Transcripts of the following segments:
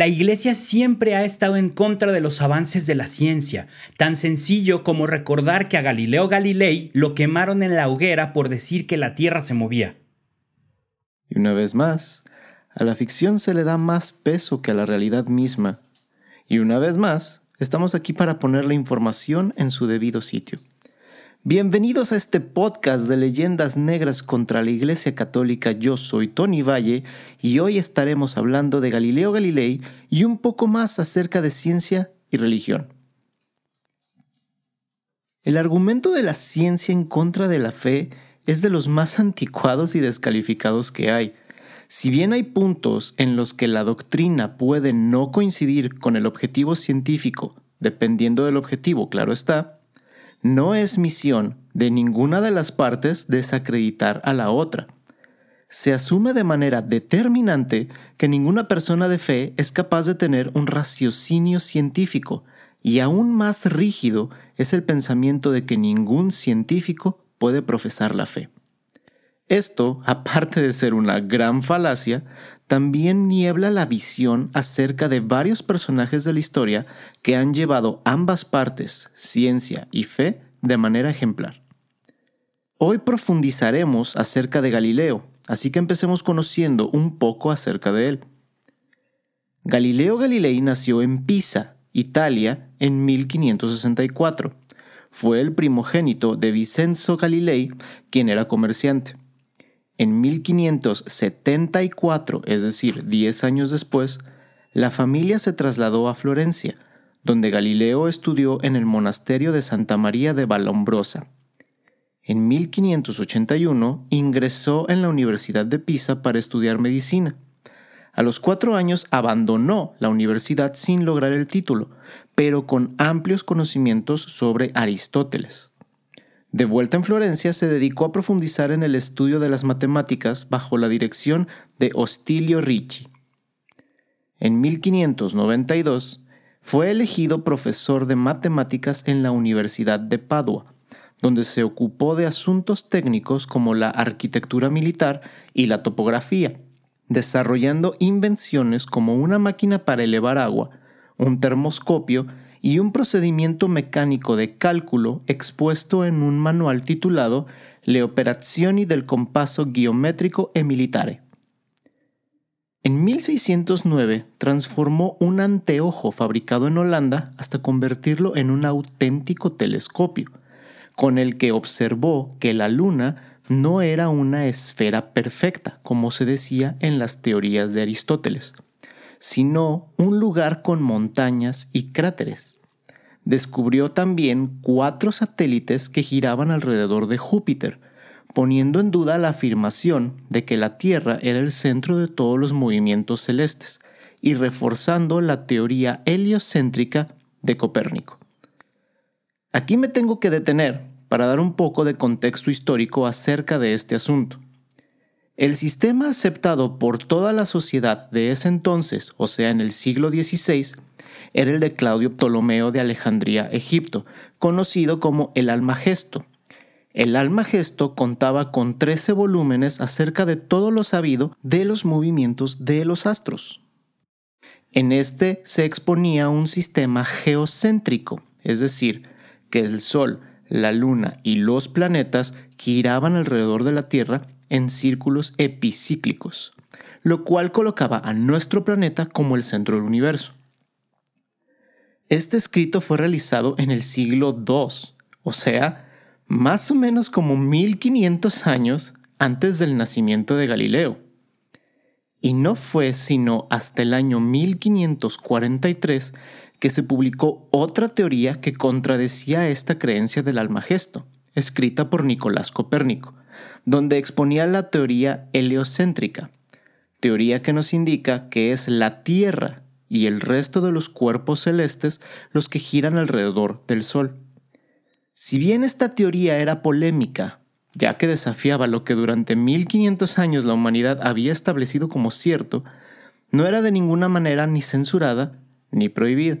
La Iglesia siempre ha estado en contra de los avances de la ciencia, tan sencillo como recordar que a Galileo Galilei lo quemaron en la hoguera por decir que la Tierra se movía. Y una vez más, a la ficción se le da más peso que a la realidad misma. Y una vez más, estamos aquí para poner la información en su debido sitio. Bienvenidos a este podcast de leyendas negras contra la Iglesia Católica. Yo soy Tony Valle y hoy estaremos hablando de Galileo Galilei y un poco más acerca de ciencia y religión. El argumento de la ciencia en contra de la fe es de los más anticuados y descalificados que hay. Si bien hay puntos en los que la doctrina puede no coincidir con el objetivo científico, dependiendo del objetivo, claro está, no es misión de ninguna de las partes desacreditar a la otra. Se asume de manera determinante que ninguna persona de fe es capaz de tener un raciocinio científico, y aún más rígido es el pensamiento de que ningún científico puede profesar la fe. Esto, aparte de ser una gran falacia, también niebla la visión acerca de varios personajes de la historia que han llevado ambas partes, ciencia y fe, de manera ejemplar. Hoy profundizaremos acerca de Galileo, así que empecemos conociendo un poco acerca de él. Galileo Galilei nació en Pisa, Italia, en 1564. Fue el primogénito de Vincenzo Galilei, quien era comerciante. En 1574, es decir, 10 años después, la familia se trasladó a Florencia, donde Galileo estudió en el monasterio de Santa María de Vallombrosa. En 1581 ingresó en la Universidad de Pisa para estudiar medicina. A los cuatro años abandonó la universidad sin lograr el título, pero con amplios conocimientos sobre Aristóteles. De vuelta en Florencia, se dedicó a profundizar en el estudio de las matemáticas bajo la dirección de Ostilio Ricci. En 1592 fue elegido profesor de matemáticas en la Universidad de Padua, donde se ocupó de asuntos técnicos como la arquitectura militar y la topografía, desarrollando invenciones como una máquina para elevar agua, un termoscopio y un procedimiento mecánico de cálculo expuesto en un manual titulado Le operazioni del compasso geométrico e militare. En 1609 transformó un anteojo fabricado en Holanda hasta convertirlo en un auténtico telescopio, con el que observó que la Luna no era una esfera perfecta, como se decía en las teorías de Aristóteles sino un lugar con montañas y cráteres. Descubrió también cuatro satélites que giraban alrededor de Júpiter, poniendo en duda la afirmación de que la Tierra era el centro de todos los movimientos celestes y reforzando la teoría heliocéntrica de Copérnico. Aquí me tengo que detener para dar un poco de contexto histórico acerca de este asunto. El sistema aceptado por toda la sociedad de ese entonces, o sea en el siglo XVI, era el de Claudio Ptolomeo de Alejandría, Egipto, conocido como el Almagesto. El Almagesto contaba con 13 volúmenes acerca de todo lo sabido de los movimientos de los astros. En este se exponía un sistema geocéntrico, es decir, que el Sol, la Luna y los planetas giraban alrededor de la Tierra en círculos epicíclicos, lo cual colocaba a nuestro planeta como el centro del universo. Este escrito fue realizado en el siglo II, o sea, más o menos como 1500 años antes del nacimiento de Galileo. Y no fue sino hasta el año 1543 que se publicó otra teoría que contradecía esta creencia del almagesto, escrita por Nicolás Copérnico, donde exponía la teoría heliocéntrica, teoría que nos indica que es la Tierra y el resto de los cuerpos celestes los que giran alrededor del Sol. Si bien esta teoría era polémica, ya que desafiaba lo que durante 1500 años la humanidad había establecido como cierto, no era de ninguna manera ni censurada ni prohibida.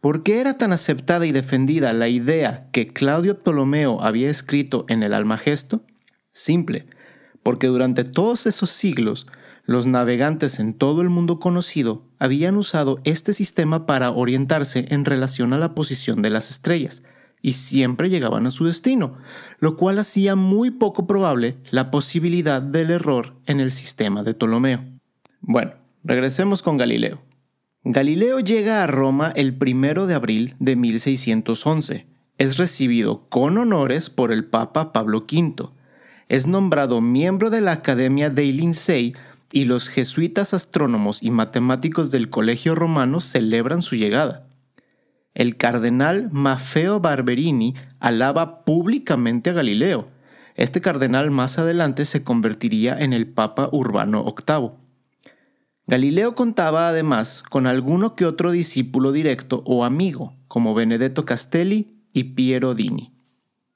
¿Por qué era tan aceptada y defendida la idea que Claudio Ptolomeo había escrito en el Almagesto? Simple, porque durante todos esos siglos los navegantes en todo el mundo conocido habían usado este sistema para orientarse en relación a la posición de las estrellas, y siempre llegaban a su destino, lo cual hacía muy poco probable la posibilidad del error en el sistema de Ptolomeo. Bueno, regresemos con Galileo. Galileo llega a Roma el 1 de abril de 1611. Es recibido con honores por el Papa Pablo V. Es nombrado miembro de la Academia dei Lincei y los jesuitas astrónomos y matemáticos del Colegio Romano celebran su llegada. El cardenal Maffeo Barberini alaba públicamente a Galileo. Este cardenal más adelante se convertiría en el Papa Urbano VIII. Galileo contaba además con alguno que otro discípulo directo o amigo, como Benedetto Castelli y Piero Dini.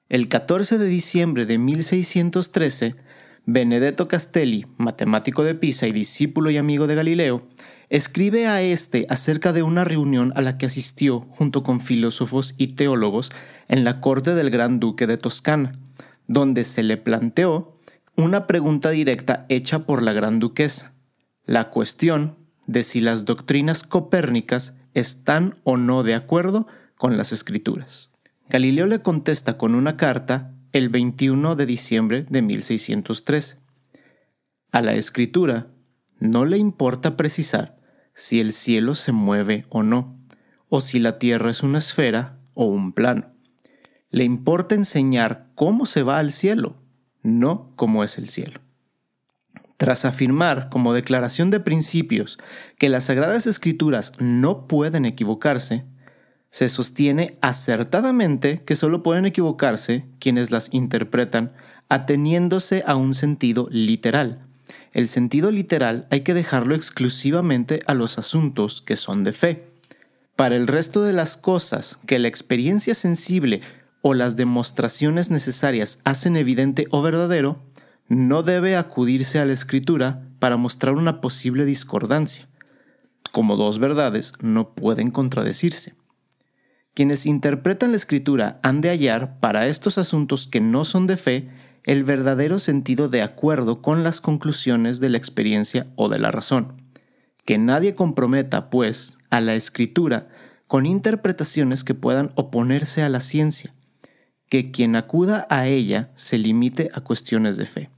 El 14 de diciembre de 1613, Benedetto Castelli, matemático de Pisa y discípulo y amigo de Galileo, escribe a este acerca de una reunión a la que asistió junto con filósofos y teólogos en la corte del gran duque de Toscana, donde se le planteó una pregunta directa hecha por la gran duquesa la cuestión de si las doctrinas copérnicas están o no de acuerdo con las escrituras. Galileo le contesta con una carta el 21 de diciembre de 1603. A la escritura no le importa precisar si el cielo se mueve o no, o si la tierra es una esfera o un plano. Le importa enseñar cómo se va al cielo, no cómo es el cielo. Tras afirmar como declaración de principios que las Sagradas Escrituras no pueden equivocarse, se sostiene acertadamente que solo pueden equivocarse quienes las interpretan ateniéndose a un sentido literal. El sentido literal hay que dejarlo exclusivamente a los asuntos que son de fe. Para el resto de las cosas que la experiencia sensible o las demostraciones necesarias hacen evidente o verdadero, no debe acudirse a la escritura para mostrar una posible discordancia. Como dos verdades no pueden contradecirse. Quienes interpretan la escritura han de hallar para estos asuntos que no son de fe el verdadero sentido de acuerdo con las conclusiones de la experiencia o de la razón. Que nadie comprometa, pues, a la escritura con interpretaciones que puedan oponerse a la ciencia, que quien acuda a ella se limite a cuestiones de fe.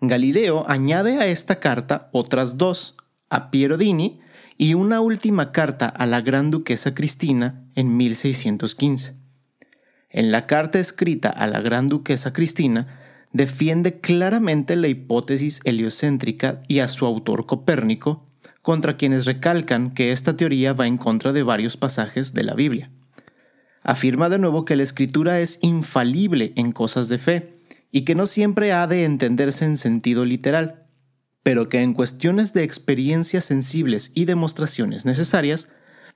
Galileo añade a esta carta otras dos, a Piero Dini y una última carta a la gran duquesa Cristina en 1615. En la carta escrita a la gran duquesa Cristina, defiende claramente la hipótesis heliocéntrica y a su autor Copérnico, contra quienes recalcan que esta teoría va en contra de varios pasajes de la Biblia. Afirma de nuevo que la escritura es infalible en cosas de fe, y que no siempre ha de entenderse en sentido literal, pero que en cuestiones de experiencias sensibles y demostraciones necesarias,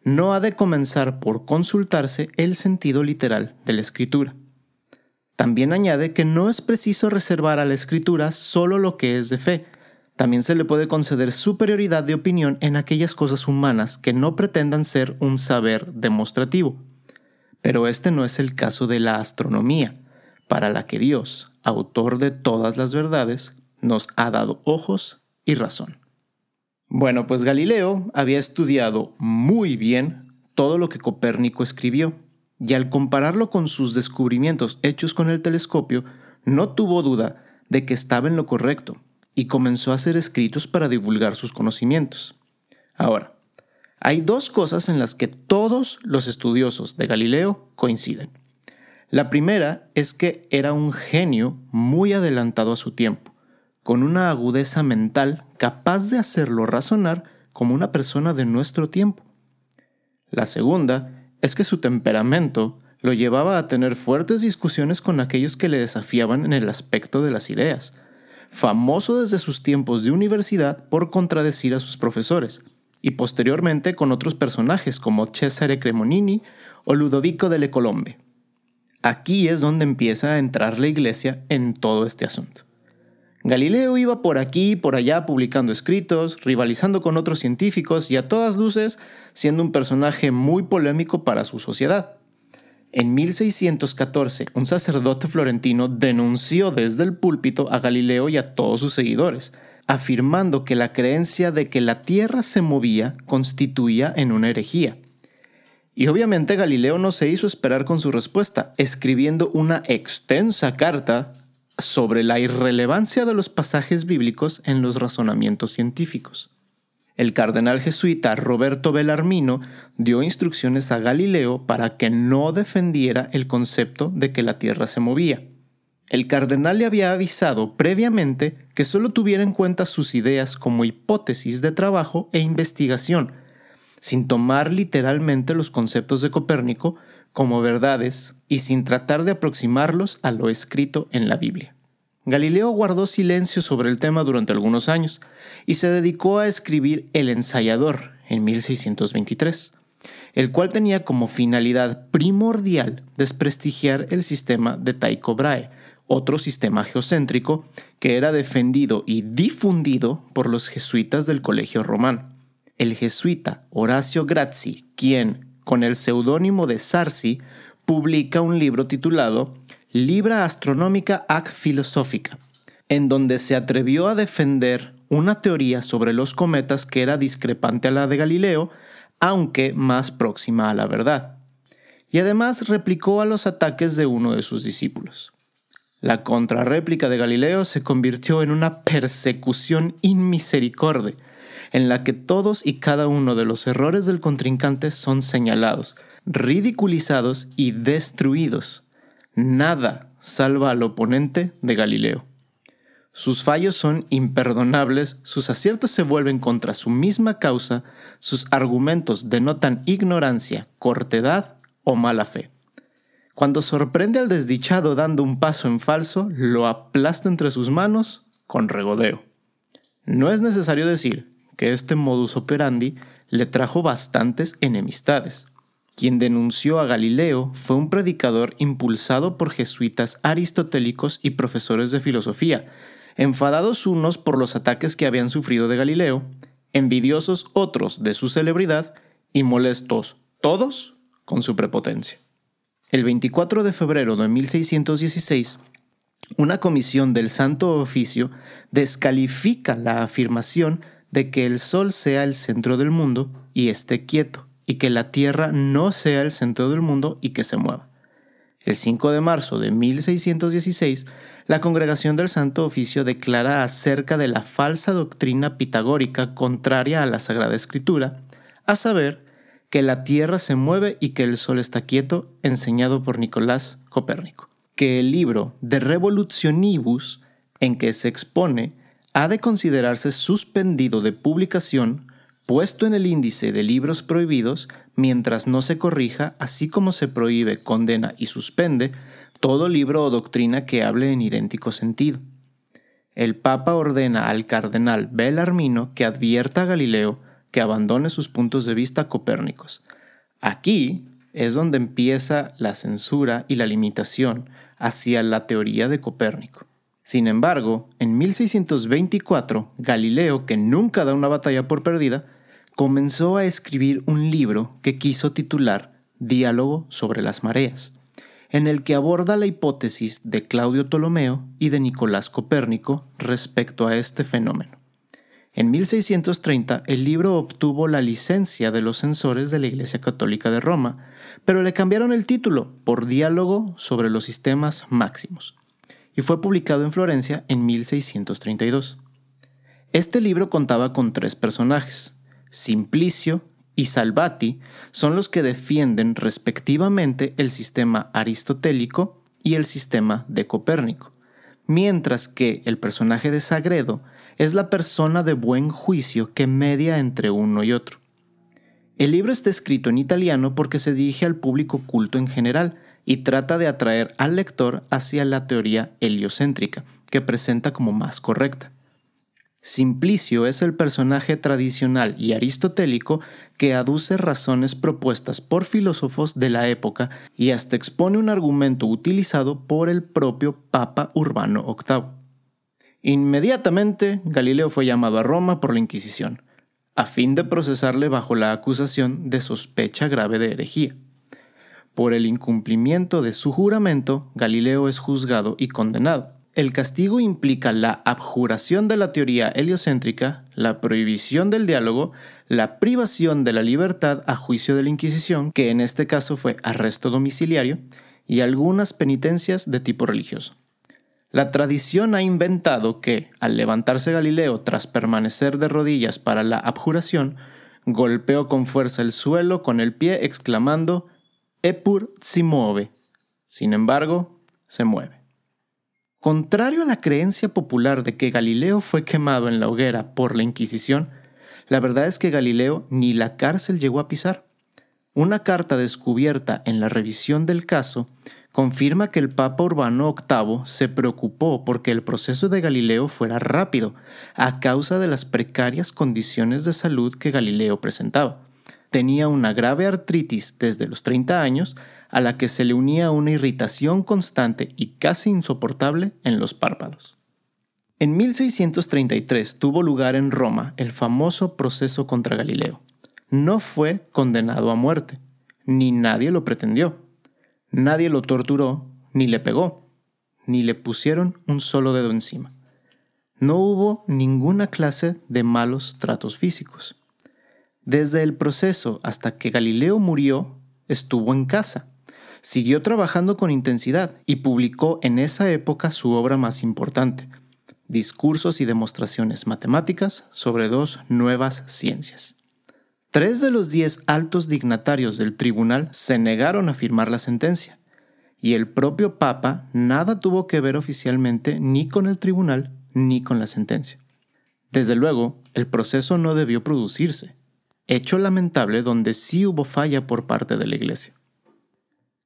no ha de comenzar por consultarse el sentido literal de la escritura. También añade que no es preciso reservar a la escritura solo lo que es de fe, también se le puede conceder superioridad de opinión en aquellas cosas humanas que no pretendan ser un saber demostrativo. Pero este no es el caso de la astronomía, para la que Dios, autor de todas las verdades, nos ha dado ojos y razón. Bueno, pues Galileo había estudiado muy bien todo lo que Copérnico escribió, y al compararlo con sus descubrimientos hechos con el telescopio, no tuvo duda de que estaba en lo correcto, y comenzó a hacer escritos para divulgar sus conocimientos. Ahora, hay dos cosas en las que todos los estudiosos de Galileo coinciden. La primera es que era un genio muy adelantado a su tiempo, con una agudeza mental capaz de hacerlo razonar como una persona de nuestro tiempo. La segunda es que su temperamento lo llevaba a tener fuertes discusiones con aquellos que le desafiaban en el aspecto de las ideas, famoso desde sus tiempos de universidad por contradecir a sus profesores, y posteriormente con otros personajes como Cesare Cremonini o Ludovico delle Colombe. Aquí es donde empieza a entrar la iglesia en todo este asunto. Galileo iba por aquí y por allá publicando escritos, rivalizando con otros científicos y a todas luces siendo un personaje muy polémico para su sociedad. En 1614, un sacerdote florentino denunció desde el púlpito a Galileo y a todos sus seguidores, afirmando que la creencia de que la Tierra se movía constituía en una herejía. Y obviamente Galileo no se hizo esperar con su respuesta, escribiendo una extensa carta sobre la irrelevancia de los pasajes bíblicos en los razonamientos científicos. El cardenal jesuita Roberto Bellarmino dio instrucciones a Galileo para que no defendiera el concepto de que la Tierra se movía. El cardenal le había avisado previamente que solo tuviera en cuenta sus ideas como hipótesis de trabajo e investigación, sin tomar literalmente los conceptos de Copérnico como verdades y sin tratar de aproximarlos a lo escrito en la Biblia. Galileo guardó silencio sobre el tema durante algunos años y se dedicó a escribir El ensayador en 1623, el cual tenía como finalidad primordial desprestigiar el sistema de Tycho Brahe, otro sistema geocéntrico que era defendido y difundido por los jesuitas del Colegio Romano. El jesuita Horacio Grazzi, quien, con el seudónimo de Sarsi, publica un libro titulado Libra Astronómica ac Filosófica, en donde se atrevió a defender una teoría sobre los cometas que era discrepante a la de Galileo, aunque más próxima a la verdad. Y además replicó a los ataques de uno de sus discípulos. La contrarréplica de Galileo se convirtió en una persecución inmisericorde, en la que todos y cada uno de los errores del contrincante son señalados, ridiculizados y destruidos. Nada salva al oponente de Galileo. Sus fallos son imperdonables, sus aciertos se vuelven contra su misma causa, sus argumentos denotan ignorancia, cortedad o mala fe. Cuando sorprende al desdichado dando un paso en falso, lo aplasta entre sus manos con regodeo. No es necesario decir que este modus operandi le trajo bastantes enemistades. Quien denunció a Galileo fue un predicador impulsado por jesuitas aristotélicos y profesores de filosofía, enfadados unos por los ataques que habían sufrido de Galileo, envidiosos otros de su celebridad y molestos todos con su prepotencia. El 24 de febrero de 1616, una comisión del Santo Oficio descalifica la afirmación de que el Sol sea el centro del mundo y esté quieto y que la Tierra no sea el centro del mundo y que se mueva. El 5 de marzo de 1616, la Congregación del Santo Oficio declara acerca de la falsa doctrina pitagórica contraria a la Sagrada Escritura, a saber, que la Tierra se mueve y que el Sol está quieto, enseñado por Nicolás Copérnico, que el libro De Revolutionibus, en que se expone, ha de considerarse suspendido de publicación puesto en el índice de libros prohibidos mientras no se corrija, así como se prohíbe, condena y suspende todo libro o doctrina que hable en idéntico sentido. El Papa ordena al cardenal Belarmino que advierta a Galileo que abandone sus puntos de vista copérnicos. Aquí es donde empieza la censura y la limitación hacia la teoría de Copérnico. Sin embargo, en 1624, Galileo, que nunca da una batalla por perdida, comenzó a escribir un libro que quiso titular Diálogo sobre las mareas, en el que aborda la hipótesis de Claudio Ptolomeo y de Nicolás Copérnico respecto a este fenómeno. En 1630 el libro obtuvo la licencia de los censores de la Iglesia Católica de Roma, pero le cambiaron el título por Diálogo sobre los sistemas máximos y fue publicado en Florencia en 1632. Este libro contaba con tres personajes. Simplicio y Salvati son los que defienden respectivamente el sistema aristotélico y el sistema de Copérnico, mientras que el personaje de Sagredo es la persona de buen juicio que media entre uno y otro. El libro está escrito en italiano porque se dirige al público culto en general, y trata de atraer al lector hacia la teoría heliocéntrica, que presenta como más correcta. Simplicio es el personaje tradicional y aristotélico que aduce razones propuestas por filósofos de la época y hasta expone un argumento utilizado por el propio Papa Urbano VIII. Inmediatamente, Galileo fue llamado a Roma por la Inquisición, a fin de procesarle bajo la acusación de sospecha grave de herejía. Por el incumplimiento de su juramento, Galileo es juzgado y condenado. el castigo implica la abjuración de la teoría heliocéntrica, la prohibición del diálogo, la privación de la libertad a juicio de la Inquisición, que en este caso fue arresto domiciliario, y algunas penitencias de tipo religioso. La tradición ha inventado que, al levantarse Galileo tras permanecer de rodillas para la abjuración, golpeó con fuerza el suelo con el pie exclamando Epur si mueve. Sin embargo, se mueve. Contrario a la creencia popular de que Galileo fue quemado en la hoguera por la Inquisición, la verdad es que Galileo ni la cárcel llegó a pisar. Una carta descubierta en la revisión del caso confirma que el Papa Urbano VIII se preocupó porque el proceso de Galileo fuera rápido, a causa de las precarias condiciones de salud que Galileo presentaba. Tenía una grave artritis desde los 30 años, a la que se le unía una irritación constante y casi insoportable en los párpados. En 1633 tuvo lugar en Roma el famoso proceso contra Galileo. No fue condenado a muerte, ni nadie lo pretendió. Nadie lo torturó, ni le pegó, ni le pusieron un solo dedo encima. No hubo ninguna clase de malos tratos físicos. Desde el proceso hasta que Galileo murió, estuvo en casa. Siguió trabajando con intensidad y publicó en esa época su obra más importante, Discursos y demostraciones matemáticas sobre dos nuevas ciencias. Tres de los diez altos dignatarios del tribunal se negaron a firmar la sentencia, y el propio Papa nada tuvo que ver oficialmente ni con el tribunal ni con la sentencia. Desde luego, el proceso no debió producirse, hecho lamentable donde sí hubo falla por parte de la Iglesia.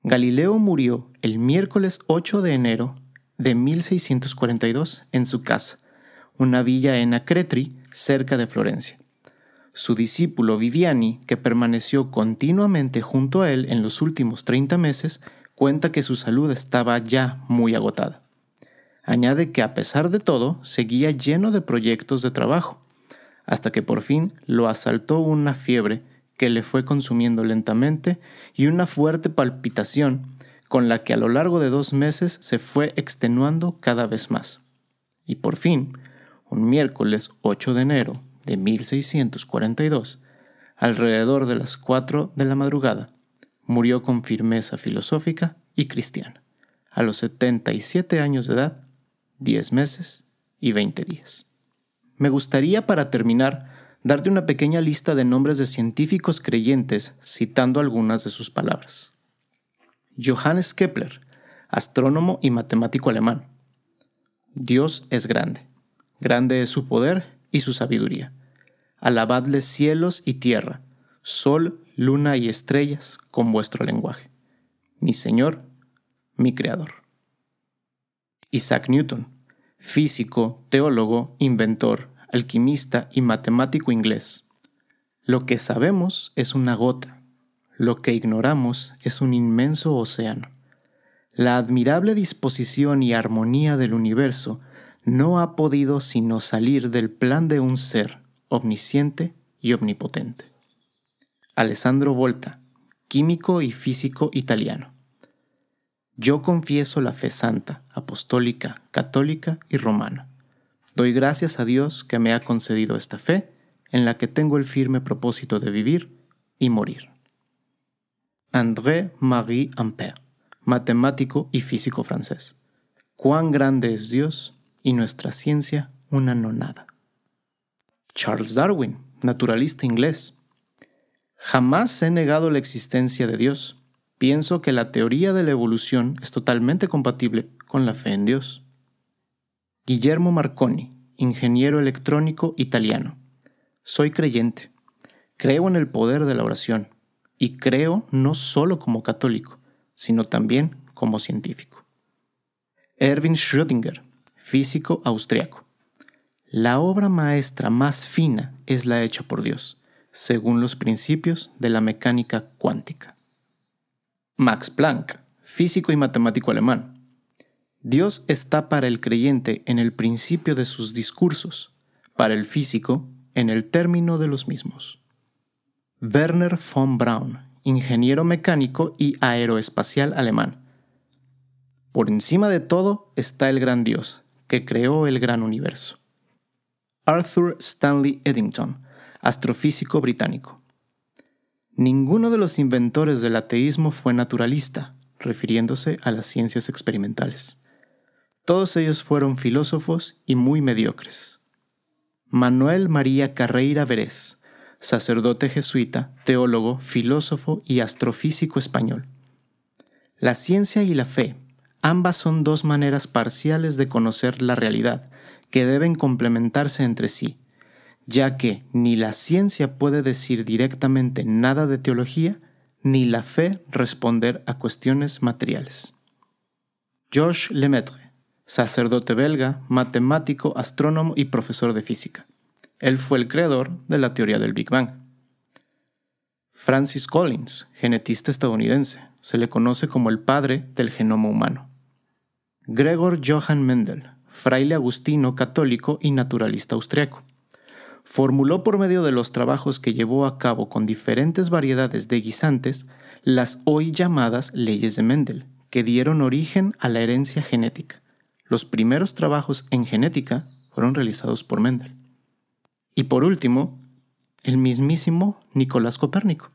Galileo murió el miércoles 8 de enero de 1642 en su casa, una villa en Acretri, cerca de Florencia. Su discípulo Viviani, que permaneció continuamente junto a él en los últimos 30 meses, cuenta que su salud estaba ya muy agotada. Añade que a pesar de todo, seguía lleno de proyectos de trabajo, hasta que por fin lo asaltó una fiebre que le fue consumiendo lentamente y una fuerte palpitación con la que a lo largo de dos meses se fue extenuando cada vez más. Y por fin, un miércoles 8 de enero de 1642, alrededor de las 4 de la madrugada, murió con firmeza filosófica y cristiana, a los 77 años de edad, 10 meses y 20 días. Me gustaría para terminar darte una pequeña lista de nombres de científicos creyentes citando algunas de sus palabras. Johannes Kepler, astrónomo y matemático alemán. Dios es grande, grande es su poder y su sabiduría. Alabadle cielos y tierra, sol, luna y estrellas con vuestro lenguaje. Mi Señor, mi Creador. Isaac Newton, físico, teólogo, inventor, alquimista y matemático inglés. Lo que sabemos es una gota, lo que ignoramos es un inmenso océano. La admirable disposición y armonía del universo no ha podido sino salir del plan de un ser omnisciente y omnipotente. Alessandro Volta, químico y físico italiano. Yo confieso la fe santa, apostólica, católica y romana. Doy gracias a Dios que me ha concedido esta fe en la que tengo el firme propósito de vivir y morir. André-Marie Ampère, matemático y físico francés. Cuán grande es Dios y nuestra ciencia una nonada. Charles Darwin, naturalista inglés. Jamás he negado la existencia de Dios. Pienso que la teoría de la evolución es totalmente compatible con la fe en Dios. Guillermo Marconi, ingeniero electrónico italiano. Soy creyente. Creo en el poder de la oración y creo no solo como católico, sino también como científico. Erwin Schrödinger, físico austriaco. La obra maestra más fina es la hecha por Dios, según los principios de la mecánica cuántica. Max Planck, físico y matemático alemán. Dios está para el creyente en el principio de sus discursos, para el físico en el término de los mismos. Werner von Braun, ingeniero mecánico y aeroespacial alemán. Por encima de todo está el gran Dios, que creó el gran universo. Arthur Stanley Eddington, astrofísico británico. Ninguno de los inventores del ateísmo fue naturalista, refiriéndose a las ciencias experimentales. Todos ellos fueron filósofos y muy mediocres. Manuel María Carreira Verés, sacerdote jesuita, teólogo, filósofo y astrofísico español. La ciencia y la fe, ambas son dos maneras parciales de conocer la realidad, que deben complementarse entre sí, ya que ni la ciencia puede decir directamente nada de teología, ni la fe responder a cuestiones materiales. Georges Lemaitre, sacerdote belga, matemático, astrónomo y profesor de física. Él fue el creador de la teoría del Big Bang. Francis Collins, genetista estadounidense, se le conoce como el padre del genoma humano. Gregor Johann Mendel, fraile agustino católico y naturalista austriaco. Formuló por medio de los trabajos que llevó a cabo con diferentes variedades de guisantes las hoy llamadas leyes de Mendel, que dieron origen a la herencia genética. Los primeros trabajos en genética fueron realizados por Mendel. Y por último, el mismísimo Nicolás Copérnico,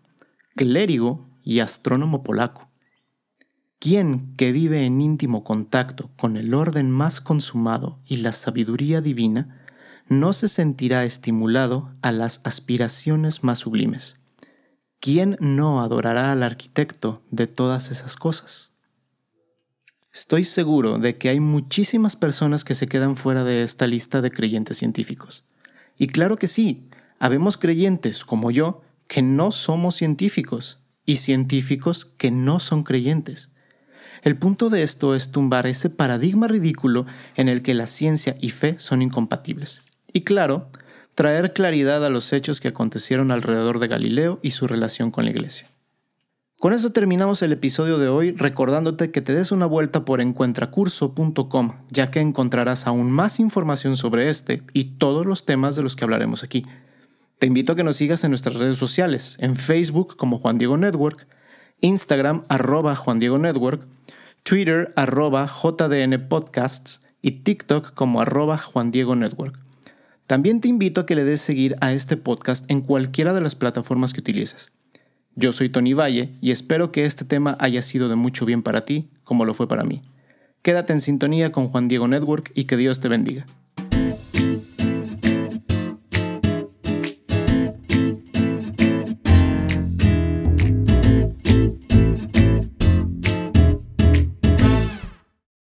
clérigo y astrónomo polaco. Quien que vive en íntimo contacto con el orden más consumado y la sabiduría divina, no se sentirá estimulado a las aspiraciones más sublimes. ¿Quién no adorará al arquitecto de todas esas cosas? Estoy seguro de que hay muchísimas personas que se quedan fuera de esta lista de creyentes científicos. Y claro que sí, habemos creyentes como yo que no somos científicos y científicos que no son creyentes. El punto de esto es tumbar ese paradigma ridículo en el que la ciencia y fe son incompatibles. Y claro, traer claridad a los hechos que acontecieron alrededor de Galileo y su relación con la iglesia. Con eso terminamos el episodio de hoy recordándote que te des una vuelta por encuentracurso.com, ya que encontrarás aún más información sobre este y todos los temas de los que hablaremos aquí. Te invito a que nos sigas en nuestras redes sociales, en Facebook como Juan Diego Network, Instagram arroba Juan Diego Network, Twitter arroba JDN Podcasts y TikTok como arroba Juan Diego Network. También te invito a que le des seguir a este podcast en cualquiera de las plataformas que utilices. Yo soy Tony Valle y espero que este tema haya sido de mucho bien para ti, como lo fue para mí. Quédate en sintonía con Juan Diego Network y que Dios te bendiga.